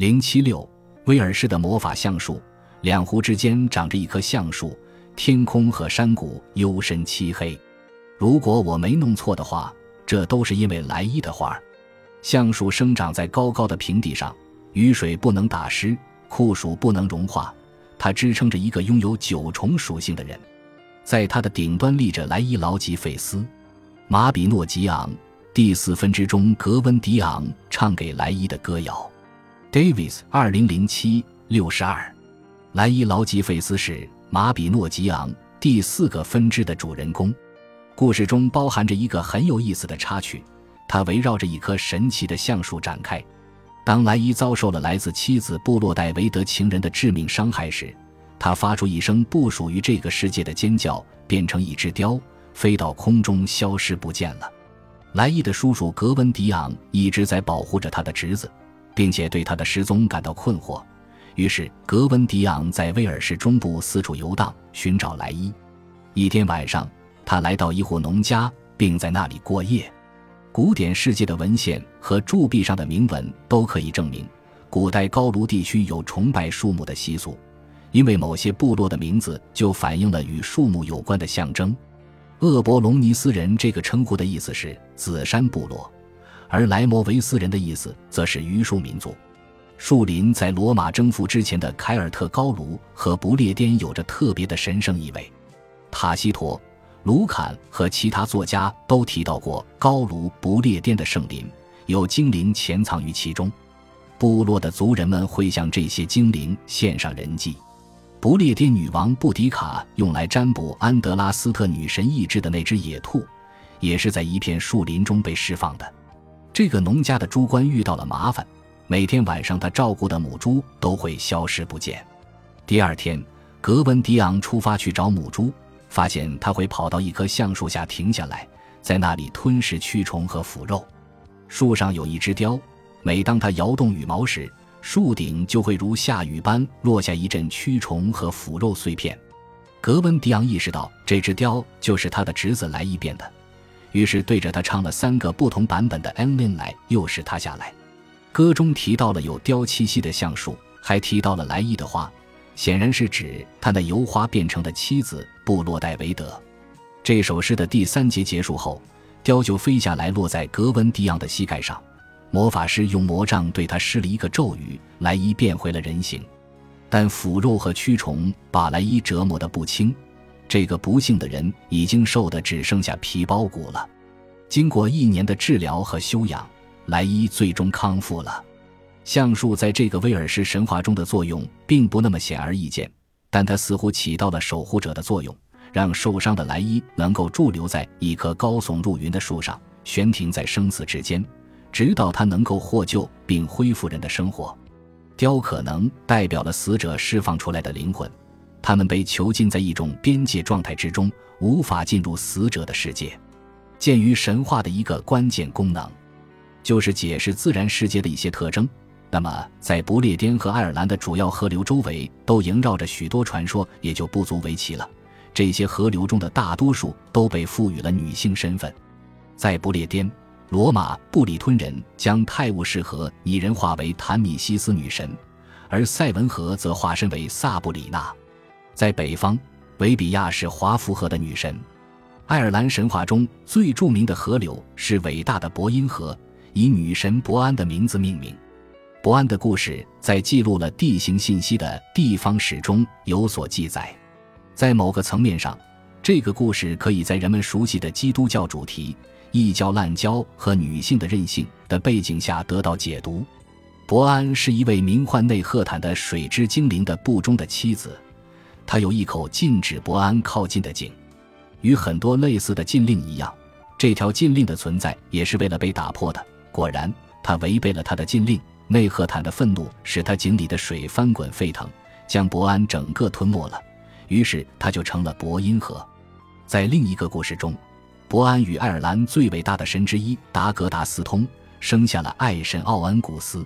零七六，威尔士的魔法橡树，两湖之间长着一棵橡树，天空和山谷幽深漆黑。如果我没弄错的话，这都是因为莱伊的花儿。橡树生长在高高的平地上，雨水不能打湿，酷暑不能融化。它支撑着一个拥有九重属性的人，在它的顶端立着莱伊劳吉费斯。马比诺吉昂第四分支中，格温迪昂唱给莱伊的歌谣。Davis 二零零七六十二，莱伊劳吉费斯是马比诺吉昂第四个分支的主人公。故事中包含着一个很有意思的插曲，它围绕着一棵神奇的橡树展开。当莱伊遭受了来自妻子布洛戴维德情人的致命伤害时，他发出一声不属于这个世界的尖叫，变成一只雕。飞到空中，消失不见了。莱伊的叔叔格温迪昂一直在保护着他的侄子，并且对他的失踪感到困惑。于是，格温迪昂在威尔士中部四处游荡，寻找莱伊。一天晚上，他来到一户农家，并在那里过夜。古典世界的文献和铸币上的铭文都可以证明，古代高卢地区有崇拜树木的习俗，因为某些部落的名字就反映了与树木有关的象征。厄伯隆尼斯人这个称呼的意思是紫杉部落，而莱摩维斯人的意思则是榆树民族。树林在罗马征服之前的凯尔特高卢和不列颠有着特别的神圣意味。塔西佗、卢坎和其他作家都提到过高卢不列颠的圣林，有精灵潜藏于其中。部落的族人们会向这些精灵献上人祭。不列颠女王布迪卡用来占卜安德拉斯特女神意志的那只野兔，也是在一片树林中被释放的。这个农家的猪倌遇到了麻烦，每天晚上他照顾的母猪都会消失不见。第二天，格温迪昂出发去找母猪，发现它会跑到一棵橡树下停下来，在那里吞噬蛆虫和腐肉。树上有一只雕，每当它摇动羽毛时，树顶就会如下雨般落下一阵蛆虫和腐肉碎片。格温迪昂意识到这只雕就是他的侄子莱伊变的，于是对着他唱了三个不同版本的《恩林来又是他下来》。歌中提到了有雕气息的橡树，还提到了莱伊的花，显然是指他那由花变成的妻子布洛戴维德。这首诗的第三节结束后，雕就飞下来，落在格温迪昂的膝盖上。魔法师用魔杖对他施了一个咒语，莱伊变回了人形，但腐肉和蛆虫把莱伊折磨得不轻。这个不幸的人已经瘦得只剩下皮包骨了。经过一年的治疗和休养，莱伊最终康复了。橡树在这个威尔士神话中的作用并不那么显而易见，但它似乎起到了守护者的作用，让受伤的莱伊能够驻留在一棵高耸入云的树上，悬停在生死之间。直到他能够获救并恢复人的生活，雕可能代表了死者释放出来的灵魂，他们被囚禁在一种边界状态之中，无法进入死者的世界。鉴于神话的一个关键功能，就是解释自然世界的一些特征，那么在不列颠和爱尔兰的主要河流周围都萦绕着许多传说，也就不足为奇了。这些河流中的大多数都被赋予了女性身份，在不列颠。罗马布里吞人将泰晤士河拟人化为坦米西斯女神，而塞文河则化身为萨布里娜。在北方，维比亚是华夫河的女神。爱尔兰神话中最著名的河流是伟大的伯因河，以女神伯安的名字命名。伯安的故事在记录了地形信息的地方史中有所记载。在某个层面上，这个故事可以在人们熟悉的基督教主题。异教滥交和女性的任性的背景下得到解读。伯安是一位名唤内赫坦的水之精灵的部中的妻子，他有一口禁止伯安靠近的井。与很多类似的禁令一样，这条禁令的存在也是为了被打破的。果然，他违背了他的禁令。内赫坦的愤怒使他井里的水翻滚沸腾，将伯安整个吞没了。于是，他就成了伯因河。在另一个故事中。伯安与爱尔兰最伟大的神之一达格达斯通生下了爱神奥恩古斯。